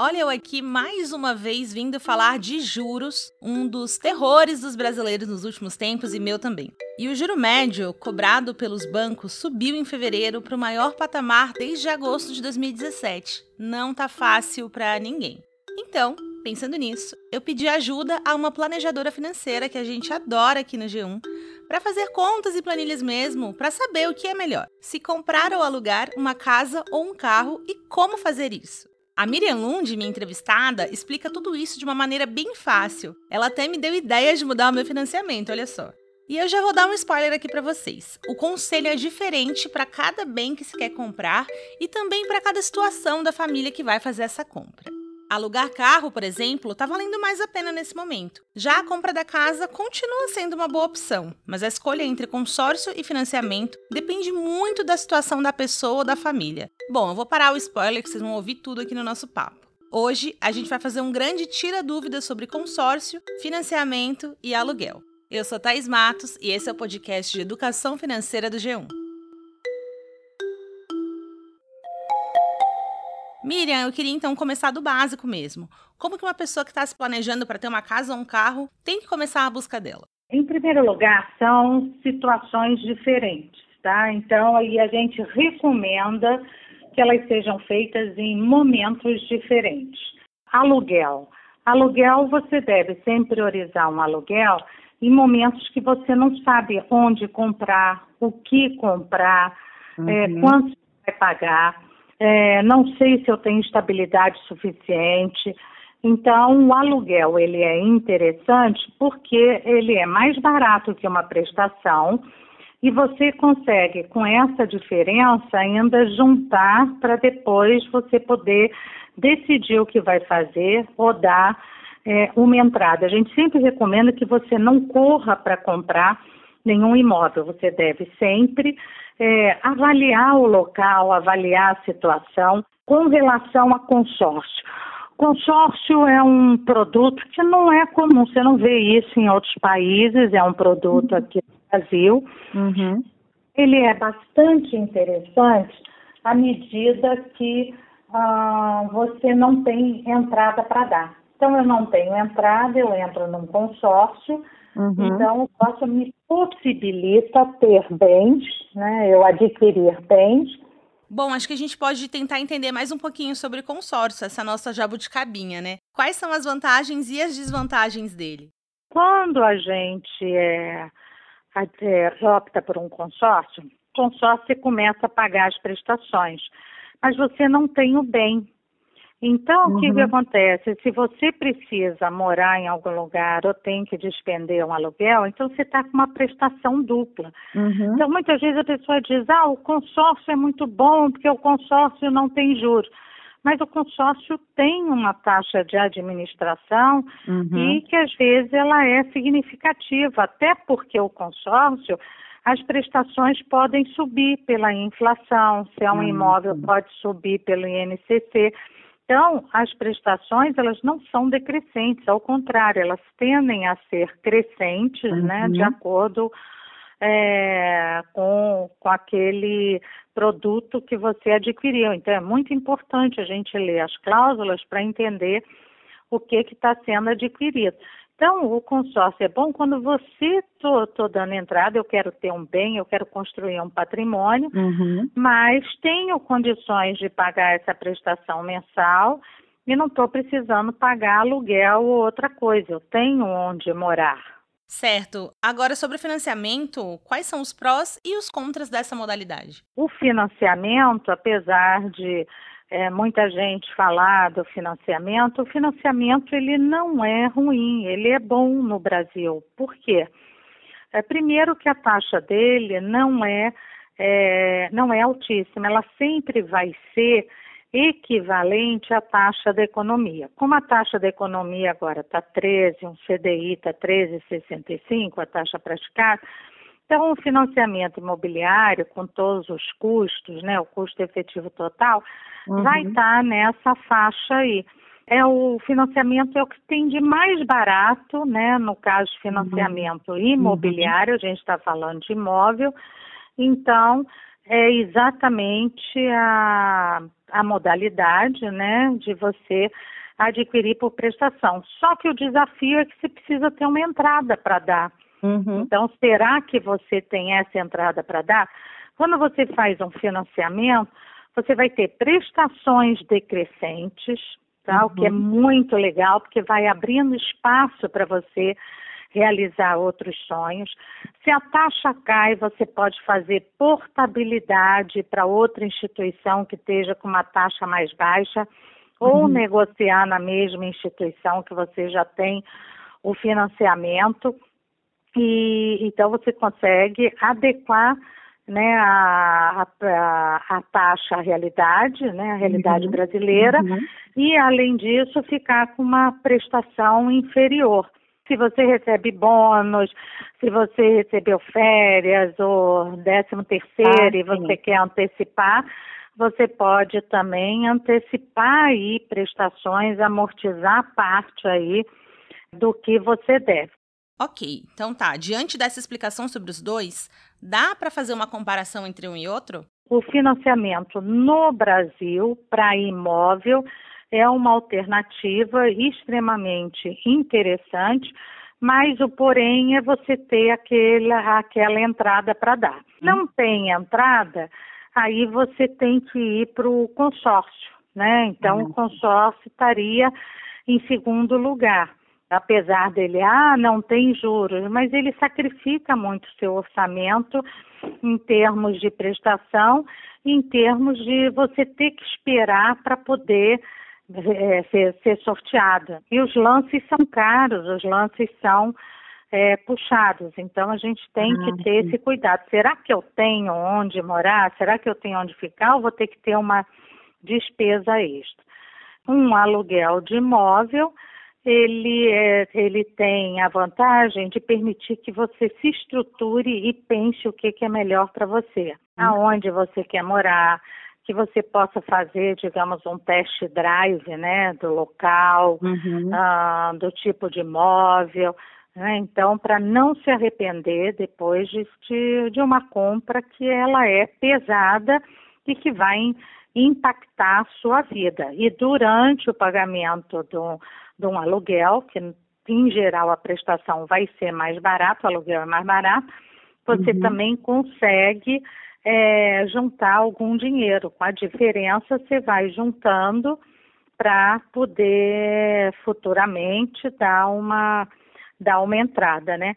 Olha eu aqui mais uma vez vindo falar de juros, um dos terrores dos brasileiros nos últimos tempos e meu também. E o juro médio cobrado pelos bancos subiu em fevereiro para o maior patamar desde agosto de 2017. Não tá fácil para ninguém. Então, pensando nisso, eu pedi ajuda a uma planejadora financeira que a gente adora aqui no G1 para fazer contas e planilhas mesmo, para saber o que é melhor: se comprar ou alugar uma casa ou um carro e como fazer isso. A Miriam Lund, minha entrevistada, explica tudo isso de uma maneira bem fácil. Ela até me deu ideia de mudar o meu financiamento, olha só. E eu já vou dar um spoiler aqui para vocês. O conselho é diferente para cada bem que se quer comprar e também para cada situação da família que vai fazer essa compra. Alugar carro, por exemplo, está valendo mais a pena nesse momento. Já a compra da casa continua sendo uma boa opção, mas a escolha entre consórcio e financiamento depende muito da situação da pessoa ou da família. Bom, eu vou parar o spoiler que vocês vão ouvir tudo aqui no nosso papo. Hoje a gente vai fazer um grande tira dúvidas sobre consórcio, financiamento e aluguel. Eu sou Thais Matos e esse é o podcast de educação financeira do G1. Miriam, eu queria então começar do básico mesmo. Como que uma pessoa que está se planejando para ter uma casa ou um carro tem que começar a busca dela? Em primeiro lugar, são situações diferentes, tá? Então, aí a gente recomenda que elas sejam feitas em momentos diferentes. Aluguel. Aluguel, você deve sempre priorizar um aluguel em momentos que você não sabe onde comprar, o que comprar, é, uhum. é, quanto vai pagar é, não sei se eu tenho estabilidade suficiente. Então, o aluguel ele é interessante porque ele é mais barato que uma prestação e você consegue, com essa diferença, ainda juntar para depois você poder decidir o que vai fazer ou dar é, uma entrada. A gente sempre recomenda que você não corra para comprar nenhum imóvel, você deve sempre é, avaliar o local, avaliar a situação com relação a consórcio. Consórcio é um produto que não é comum, você não vê isso em outros países, é um produto aqui no Brasil. Uhum. Ele é bastante interessante à medida que ah, você não tem entrada para dar. Então, eu não tenho entrada, eu entro num consórcio, Uhum. Então, o consórcio me possibilita ter bens, né, eu adquirir bens. Bom, acho que a gente pode tentar entender mais um pouquinho sobre consórcio, essa nossa jabuticabinha, né? Quais são as vantagens e as desvantagens dele? Quando a gente é, é, opta por um consórcio, consórcio você começa a pagar as prestações, mas você não tem o bem. Então, uhum. o que, que uhum. acontece? Se você precisa morar em algum lugar ou tem que despender um aluguel, então você está com uma prestação dupla. Uhum. Então, muitas vezes a pessoa diz: ah, o consórcio é muito bom porque o consórcio não tem juros. Mas o consórcio tem uma taxa de administração uhum. e que às vezes ela é significativa, até porque o consórcio as prestações podem subir pela inflação, se é um uhum. imóvel pode subir pelo INCC. Então, as prestações, elas não são decrescentes, ao contrário, elas tendem a ser crescentes, uhum. né, de acordo é, com, com aquele produto que você adquiriu. Então, é muito importante a gente ler as cláusulas para entender o que está sendo adquirido. Então, o consórcio é bom quando você tô, tô dando entrada, eu quero ter um bem, eu quero construir um patrimônio, uhum. mas tenho condições de pagar essa prestação mensal e não estou precisando pagar aluguel ou outra coisa. Eu tenho onde morar. Certo. Agora, sobre o financiamento, quais são os prós e os contras dessa modalidade? O financiamento, apesar de é, muita gente falar do financiamento, o financiamento ele não é ruim, ele é bom no Brasil. Por quê? É, primeiro que a taxa dele não é, é, não é altíssima, ela sempre vai ser equivalente à taxa da economia. Como a taxa da economia agora está 13, um CDI está 13,65, a taxa praticada, Então, o financiamento imobiliário, com todos os custos, né, o custo efetivo total, uhum. vai estar tá nessa faixa aí. É o financiamento é o que tem de mais barato, né? No caso de financiamento uhum. imobiliário, a gente está falando de imóvel, então é exatamente a, a modalidade, né, de você adquirir por prestação. Só que o desafio é que você precisa ter uma entrada para dar. Uhum. Então, será que você tem essa entrada para dar? Quando você faz um financiamento, você vai ter prestações decrescentes, tá? Uhum. o que é uhum. muito legal, porque vai abrindo espaço para você realizar outros sonhos. Se a taxa cai, você pode fazer portabilidade para outra instituição que esteja com uma taxa mais baixa ou uhum. negociar na mesma instituição que você já tem o financiamento e então você consegue adequar né, a, a, a, taxa à realidade, né, a realidade uhum. brasileira, uhum. e além disso ficar com uma prestação inferior. Se você recebe bônus, se você recebeu férias ou décimo terceiro ah, e você quer antecipar, você pode também antecipar aí prestações, amortizar parte aí do que você deve. Ok, então tá. Diante dessa explicação sobre os dois, dá para fazer uma comparação entre um e outro? O financiamento no Brasil para imóvel é uma alternativa extremamente interessante, mas o porém é você ter aquela, aquela entrada para dar. Hum. Não tem entrada, aí você tem que ir para o consórcio, né? Então o consórcio estaria em segundo lugar apesar dele, ah, não tem juros, mas ele sacrifica muito seu orçamento em termos de prestação, em termos de você ter que esperar para poder é, ser, ser sorteada. E os lances são caros, os lances são é, puxados, então a gente tem ah, que ter sim. esse cuidado. Será que eu tenho onde morar? Será que eu tenho onde ficar? Ou vou ter que ter uma despesa extra? Um aluguel de imóvel ele, é, ele tem a vantagem de permitir que você se estruture e pense o que, que é melhor para você, uhum. aonde você quer morar, que você possa fazer, digamos, um test drive, né, do local, uhum. uh, do tipo de imóvel, né? então, para não se arrepender depois de, de uma compra que ela é pesada e que vai impactar a sua vida. E durante o pagamento do de um aluguel, que em geral a prestação vai ser mais barata, o aluguel é mais barato, você uhum. também consegue é, juntar algum dinheiro. Com a diferença, você vai juntando para poder futuramente dar uma, dar uma entrada, né?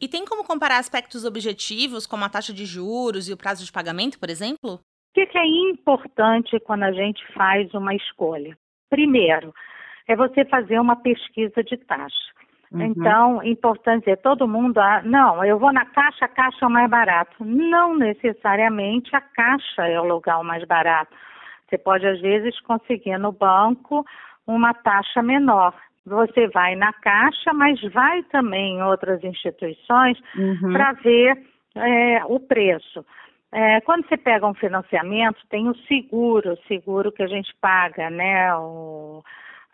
E tem como comparar aspectos objetivos, como a taxa de juros e o prazo de pagamento, por exemplo? O que, que é importante quando a gente faz uma escolha? Primeiro, é você fazer uma pesquisa de taxa. Uhum. Então, importante dizer, todo mundo, ah, não, eu vou na caixa, a caixa é o mais barato. Não necessariamente a caixa é o lugar mais barato. Você pode, às vezes, conseguir no banco uma taxa menor. Você vai na caixa, mas vai também em outras instituições uhum. para ver é, o preço. É, quando você pega um financiamento, tem o seguro, o seguro que a gente paga, né? O,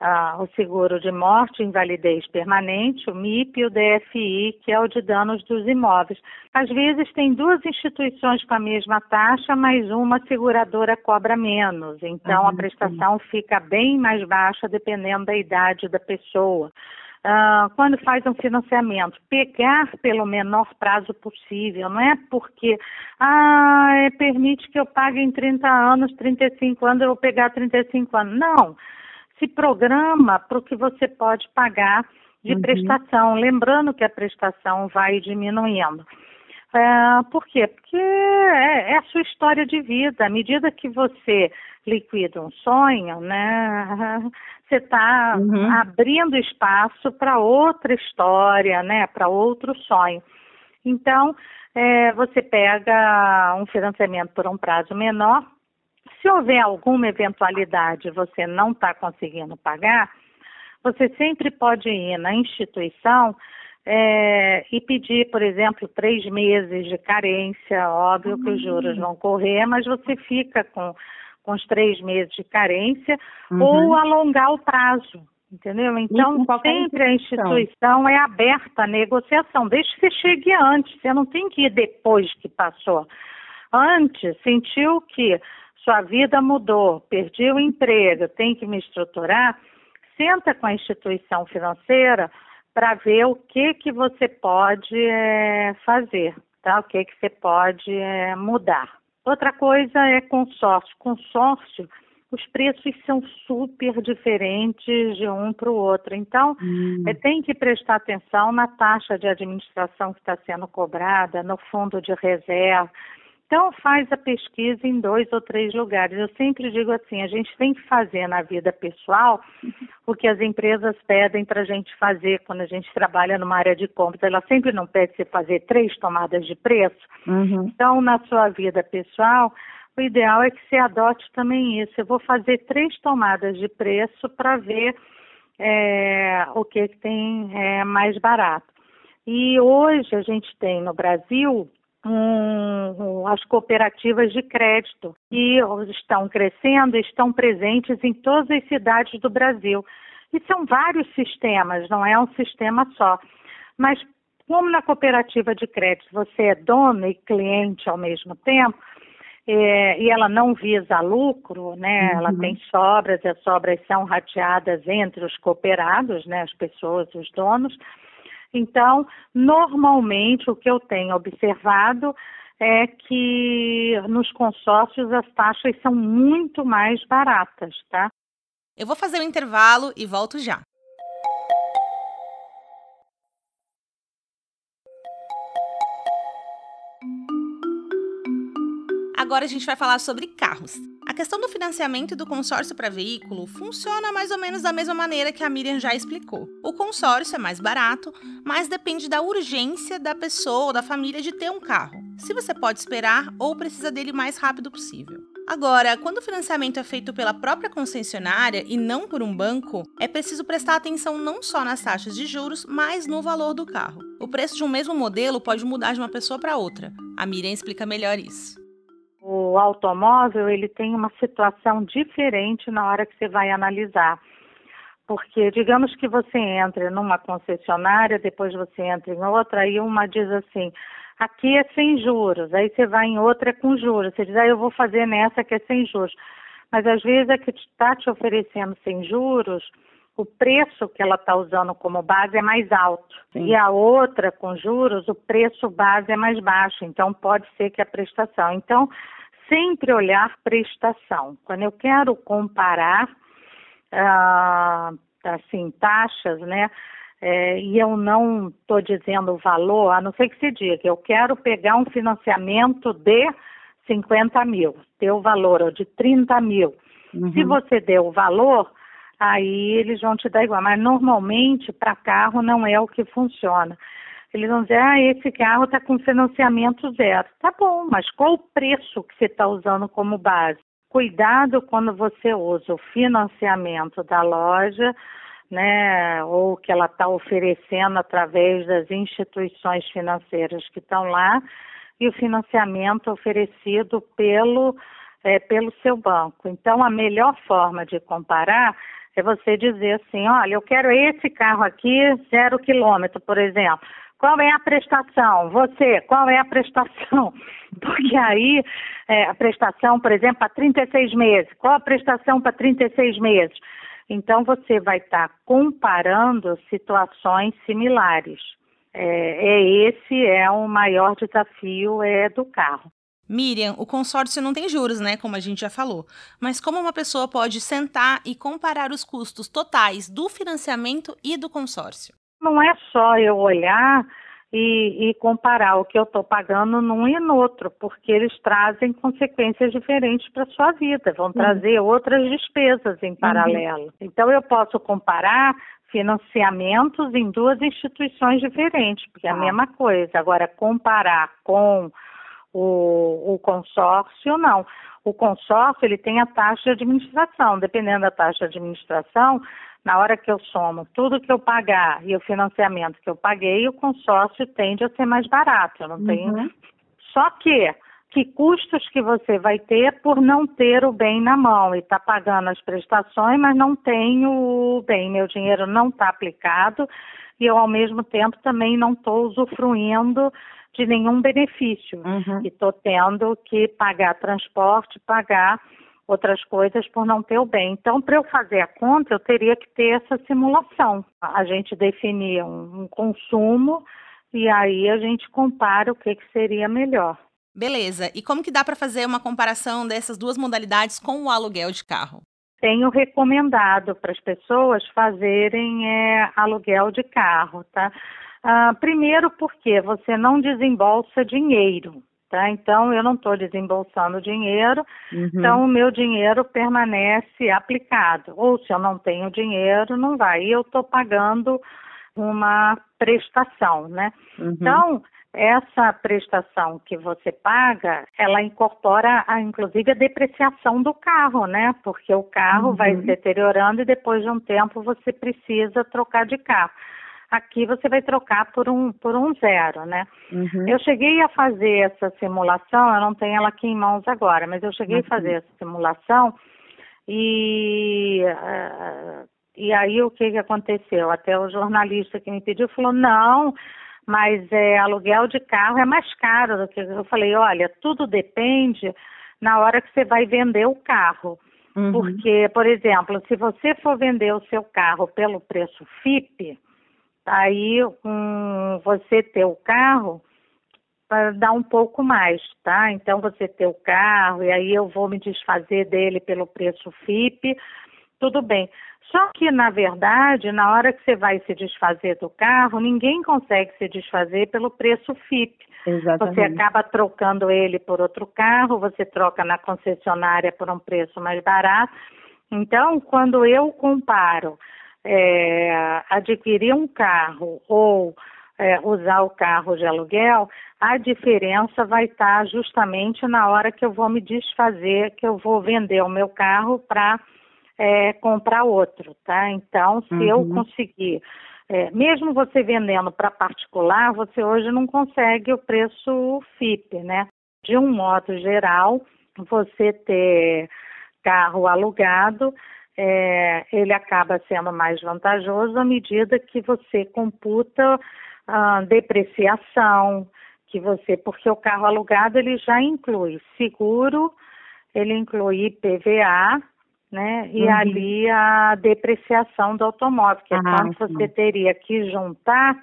ah, o seguro de morte, invalidez permanente, o MIP e o DFI, que é o de danos dos imóveis. Às vezes tem duas instituições com a mesma taxa, mas uma seguradora cobra menos, então uhum, a prestação sim. fica bem mais baixa dependendo da idade da pessoa. Uh, quando faz um financiamento, pegar pelo menor prazo possível, não é porque ah, é, permite que eu pague em 30 anos, 35 anos, eu vou pegar 35 anos. Não se programa para o que você pode pagar de uhum. prestação, lembrando que a prestação vai diminuindo. É, por quê? Porque é, é, a sua história de vida. À medida que você liquida um sonho, né, você está uhum. abrindo espaço para outra história, né, para outro sonho. Então, é, você pega um financiamento por um prazo menor, se houver alguma eventualidade você não está conseguindo pagar, você sempre pode ir na instituição é, e pedir, por exemplo, três meses de carência, óbvio uhum. que os juros vão correr, mas você fica com, com os três meses de carência uhum. ou alongar o prazo. Entendeu? Então, sempre a instituição é aberta à negociação, desde que você chegue antes, você não tem que ir depois que passou. Antes, sentiu que sua vida mudou, perdi o emprego, tem que me estruturar, senta com a instituição financeira para ver o que que você pode é, fazer, tá? O que que você pode é, mudar. Outra coisa é consórcio. Consórcio, os preços são super diferentes de um para o outro. Então, hum. é, tem que prestar atenção na taxa de administração que está sendo cobrada, no fundo de reserva. Então, faz a pesquisa em dois ou três lugares. Eu sempre digo assim: a gente tem que fazer na vida pessoal o que as empresas pedem para a gente fazer quando a gente trabalha numa área de compras. Ela sempre não pede você fazer três tomadas de preço. Uhum. Então, na sua vida pessoal, o ideal é que você adote também isso. Eu vou fazer três tomadas de preço para ver é, o que, que tem é, mais barato. E hoje a gente tem no Brasil um, as cooperativas de crédito, que estão crescendo, estão presentes em todas as cidades do Brasil. E são vários sistemas, não é um sistema só. Mas como na cooperativa de crédito você é dono e cliente ao mesmo tempo, é, e ela não visa lucro, né? Uhum. Ela tem sobras, e as sobras são rateadas entre os cooperados, né? As pessoas, os donos. Então, normalmente, o que eu tenho observado é que nos consórcios as taxas são muito mais baratas, tá? Eu vou fazer um intervalo e volto já. Agora a gente vai falar sobre carros. A questão do financiamento do consórcio para veículo funciona mais ou menos da mesma maneira que a Miriam já explicou. O consórcio é mais barato, mas depende da urgência da pessoa ou da família de ter um carro. Se você pode esperar ou precisa dele o mais rápido possível. Agora, quando o financiamento é feito pela própria concessionária e não por um banco, é preciso prestar atenção não só nas taxas de juros, mas no valor do carro. O preço de um mesmo modelo pode mudar de uma pessoa para outra. A Miriam explica melhor isso o automóvel ele tem uma situação diferente na hora que você vai analisar. Porque digamos que você entre numa concessionária, depois você entra em outra, e uma diz assim, aqui é sem juros, aí você vai em outra com juros, você diz, ah, eu vou fazer nessa que é sem juros. Mas às vezes a que está te oferecendo sem juros, o preço que ela está usando como base é mais alto. Sim. E a outra, com juros, o preço base é mais baixo. Então, pode ser que a prestação. Então, sempre olhar prestação. Quando eu quero comparar, ah, assim, taxas, né? É, e eu não estou dizendo o valor, a não ser que se diga, eu quero pegar um financiamento de 50 mil, ter o valor de 30 mil. Uhum. Se você der o valor, aí eles vão te dar igual. Mas normalmente para carro não é o que funciona. Eles vão dizer, ah, esse carro está com financiamento zero. Tá bom, mas qual o preço que você está usando como base? Cuidado quando você usa o financiamento da loja, né, ou que ela está oferecendo através das instituições financeiras que estão lá, e o financiamento oferecido pelo, é, pelo seu banco. Então, a melhor forma de comparar é você dizer assim, olha, eu quero esse carro aqui, zero quilômetro, por exemplo. Qual é a prestação? Você, qual é a prestação? Porque aí, é, a prestação, por exemplo, para 36 meses. Qual a prestação para 36 meses? Então, você vai estar tá comparando situações similares. É, é, esse é o maior desafio é do carro. Miriam, o consórcio não tem juros, né? Como a gente já falou. Mas como uma pessoa pode sentar e comparar os custos totais do financiamento e do consórcio? Não é só eu olhar e, e comparar o que eu estou pagando num e no outro, porque eles trazem consequências diferentes para a sua vida, vão uhum. trazer outras despesas em paralelo. Uhum. Então eu posso comparar financiamentos em duas instituições diferentes, porque é a ah. mesma coisa. Agora, comparar com o, o consórcio, não. O consórcio ele tem a taxa de administração. Dependendo da taxa de administração, na hora que eu somo tudo que eu pagar e o financiamento que eu paguei, o consórcio tende a ser mais barato. Eu não tenho. Uhum. Só que que custos que você vai ter por não ter o bem na mão e está pagando as prestações, mas não tem o bem, meu dinheiro não está aplicado e eu ao mesmo tempo também não estou usufruindo de nenhum benefício Uhum. e estou tendo que pagar transporte, pagar outras coisas por não ter o bem. Então, para eu fazer a conta, eu teria que ter essa simulação. A gente definia um, um consumo e aí a gente compara o que, que seria melhor. Beleza. E como que dá para fazer uma comparação dessas duas modalidades com o aluguel de carro? Tenho recomendado para as pessoas fazerem é, aluguel de carro, tá? Ah, primeiro porque você não desembolsa dinheiro, tá? Então eu não estou desembolsando dinheiro, Uhum. então o meu dinheiro permanece aplicado. Ou se eu não tenho dinheiro, não vai. E eu estou pagando uma prestação, né? Uhum. Então, essa prestação que você paga, ela incorpora, a, inclusive, a depreciação do carro, né? Porque o carro Uhum. vai se deteriorando e depois de um tempo você precisa trocar de carro. Aqui você vai trocar por um, por um zero, né? Uhum. Eu cheguei a fazer essa simulação, eu não tenho ela aqui em mãos agora, mas eu cheguei Uhum. a fazer essa simulação e, ah, e aí o que, que aconteceu? Até o jornalista que me pediu falou, não, mas é, aluguel de carro é mais caro do que eu falei, olha, tudo depende na hora que você vai vender o carro. Uhum. Porque, por exemplo, se você for vender o seu carro pelo preço FIP, aí um, você ter o carro vai dar um pouco mais, tá? Então você ter o carro e aí eu vou me desfazer dele pelo preço FIP, tudo bem. Só que, na verdade, na hora que você vai se desfazer do carro, ninguém consegue se desfazer pelo preço FIP. Exatamente. Você acaba trocando ele por outro carro, você troca na concessionária por um preço mais barato. Então, quando eu comparo é, adquirir um carro ou é, usar o carro de aluguel, a diferença vai estar justamente na hora que eu vou me desfazer, que eu vou vender o meu carro para é, comprar outro, tá? Então, se eu Uhum. conseguir, é, mesmo você vendendo para particular, você hoje não consegue o preço FIP, né? De um modo geral, você ter carro alugado, é, ele acaba sendo mais vantajoso à medida que você computa a depreciação, que você, porque o carro alugado ele já inclui seguro, ele inclui IPVA, né? E Uhum. ali a depreciação do automóvel, que é Ah, quanto você teria que juntar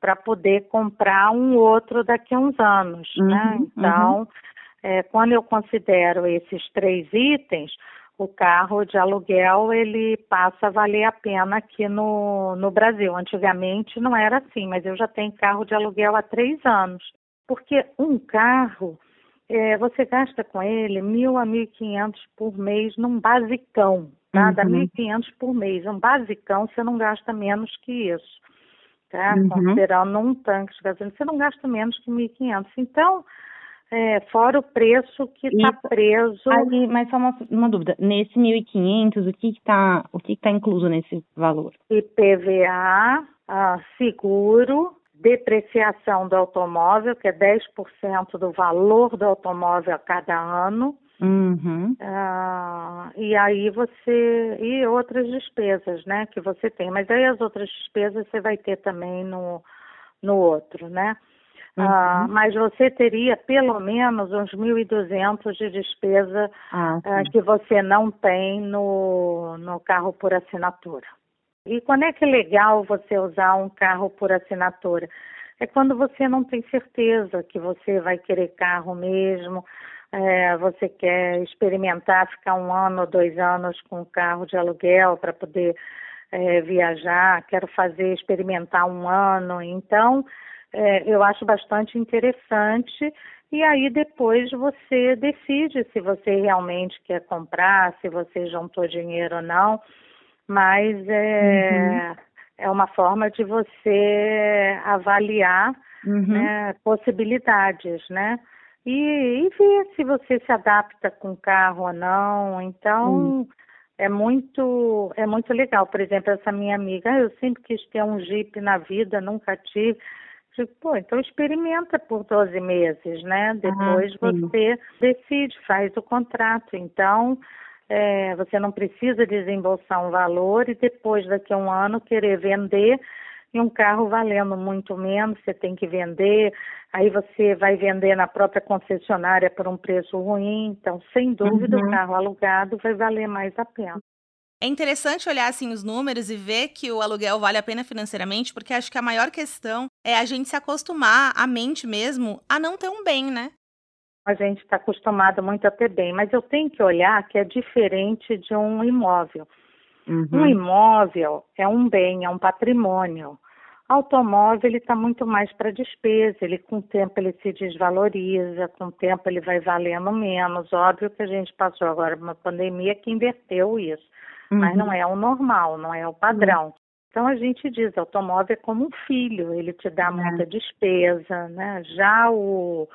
para poder comprar um outro daqui a uns anos, né? Uhum, Então, é, quando eu considero esses três itens, o carro de aluguel ele passa a valer a pena aqui no, no Brasil. Antigamente não era assim, mas eu já tenho carro de aluguel há três anos. Porque um carro, é, você gasta com ele mil a mil e quinhentos por mês num basicão, tá? Dá Uhum. mil e quinhentos por mês. Um basicão você não gasta menos que isso, tá? Uhum. Considerando um tanque de gasolina, você não gasta menos que mil e quinhentos. Então, é, fora o preço que está preso. Aí, mas só uma, uma dúvida. Nesse 1.500, o que que tá, o que que tá incluso nesse valor? IPVA, ah, seguro, depreciação do automóvel, que é 10% do valor do automóvel a cada ano, Uhum. ah, e aí você. e outras despesas, né, que você tem. Mas aí as outras despesas você vai ter também no, no outro, né? Ah, Uhum. mas você teria pelo menos uns 1.200 de despesa Ah, sim. que você não tem no, no carro por assinatura. E quando é que é legal você usar um carro por assinatura? É quando você não tem certeza que você vai querer carro mesmo, é, você quer experimentar, ficar um ano ou dois anos com um carro de aluguel para poder é, viajar, quero fazer, experimentar um ano. Então, é, eu acho bastante interessante. E aí depois você decide se você realmente quer comprar, se você juntou dinheiro ou não. Mas é, é uma forma de você avaliar Uhum. né, possibilidades, né? E, e ver se você se adapta com o carro ou não. Então, é muito é muito legal. Por exemplo, essa minha amiga, ah, eu sempre quis ter um Jeep na vida, nunca tive. Digo, pô, então experimenta por 12 meses, né? Depois ah, você decide, faz o contrato. Então, é, você não precisa desembolsar um valor e depois, daqui a um ano, querer vender e um carro valendo muito menos, você tem que vender, aí você vai vender na própria concessionária por um preço ruim, então, sem dúvida, uhum. o carro alugado vai valer mais a pena. É interessante olhar assim os números e ver que o aluguel vale a pena financeiramente, porque acho que a maior questão é a gente se acostumar, a mente mesmo, a não ter um bem, né? A gente está acostumado muito a ter bem, mas eu tenho que olhar que é diferente de um imóvel. Uhum. Um imóvel é um bem, é um patrimônio. Automóvel ele está muito mais para despesa, ele com o tempo ele se desvaloriza, com o tempo ele vai valendo menos. Óbvio que a gente passou agora uma pandemia que inverteu isso, uhum. mas não é o normal, não é o padrão. Então a gente diz, automóvel é como um filho, ele te dá muita despesa, né? Já o,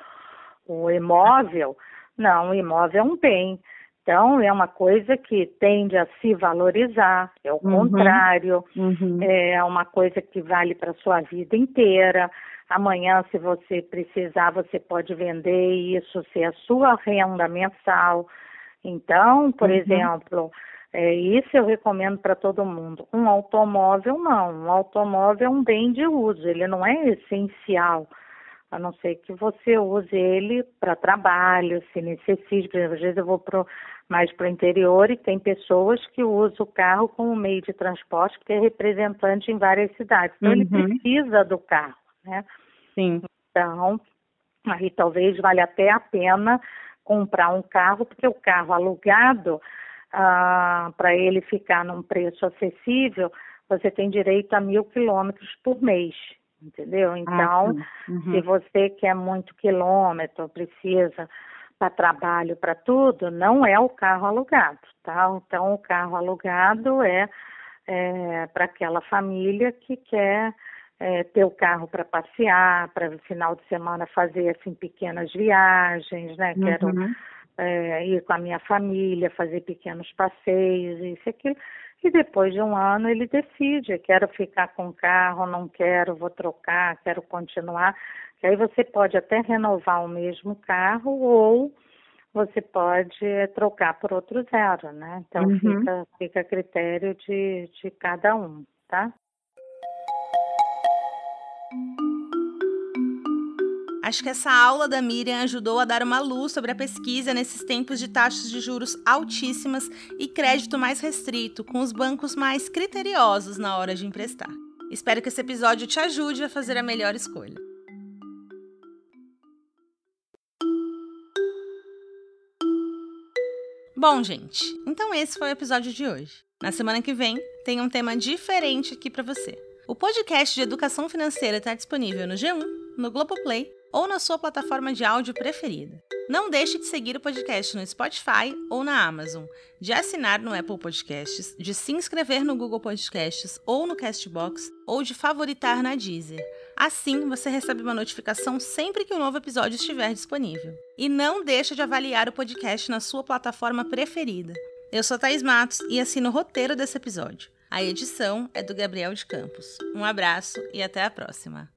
o imóvel, não, o imóvel é um bem. Então, é uma coisa que tende a se valorizar, é o uhum. contrário, uhum. é uma coisa que vale para a sua vida inteira. Amanhã, se você precisar, você pode vender isso ser a sua renda mensal. Então, por uhum. exemplo, é, isso eu recomendo para todo mundo. Um automóvel, não. Um automóvel é um bem de uso, ele não é essencial a não ser que você use ele para trabalho, se necessite. Por exemplo, às vezes eu vou pro, mais para o interior e tem pessoas que usam o carro como meio de transporte, porque é representante em várias cidades. Então, uhum. ele precisa do carro, né? Sim. Então, aí talvez valha até a pena comprar um carro, porque o carro alugado, ah, para ele ficar num preço acessível, você tem direito a mil quilômetros por mês entendeu? Ah, então, ah, uhum. se você quer muito quilômetro, precisa para trabalho, para tudo, não é o carro alugado, tá? Então, o carro alugado é, é para aquela família que quer é, ter o carro para passear, para no final de semana fazer assim pequenas viagens, né? Quero uhum. É, ir com a minha família, fazer pequenos passeios, isso e aquilo e depois de um ano ele decide, quero ficar com o carro, não quero, vou trocar, quero continuar. Que aí você pode até renovar o mesmo carro ou você pode trocar por outro zero, né? Então uhum. fica, fica a critério de, de cada um, tá? Acho que essa aula da Miriam ajudou a dar uma luz sobre a pesquisa nesses tempos de taxas de juros altíssimas e crédito mais restrito, com os bancos mais criteriosos na hora de emprestar. Espero que esse episódio te ajude a fazer a melhor escolha. Bom, gente, então esse foi o episódio de hoje. Na semana que vem, tem um tema diferente aqui para você. O podcast de educação financeira está disponível no G1, no Globoplay ou na sua plataforma de áudio preferida. Não deixe de seguir o podcast no Spotify ou na Amazon, de assinar no Apple Podcasts, de se inscrever no Google Podcasts ou no Castbox, ou de favoritar na Deezer. Assim, você recebe uma notificação sempre que um novo episódio estiver disponível. E não deixe de avaliar o podcast na sua plataforma preferida. Eu sou Thaís Matos e assino o roteiro desse episódio. A edição é do Gabriel de Campos. Um abraço e até a próxima.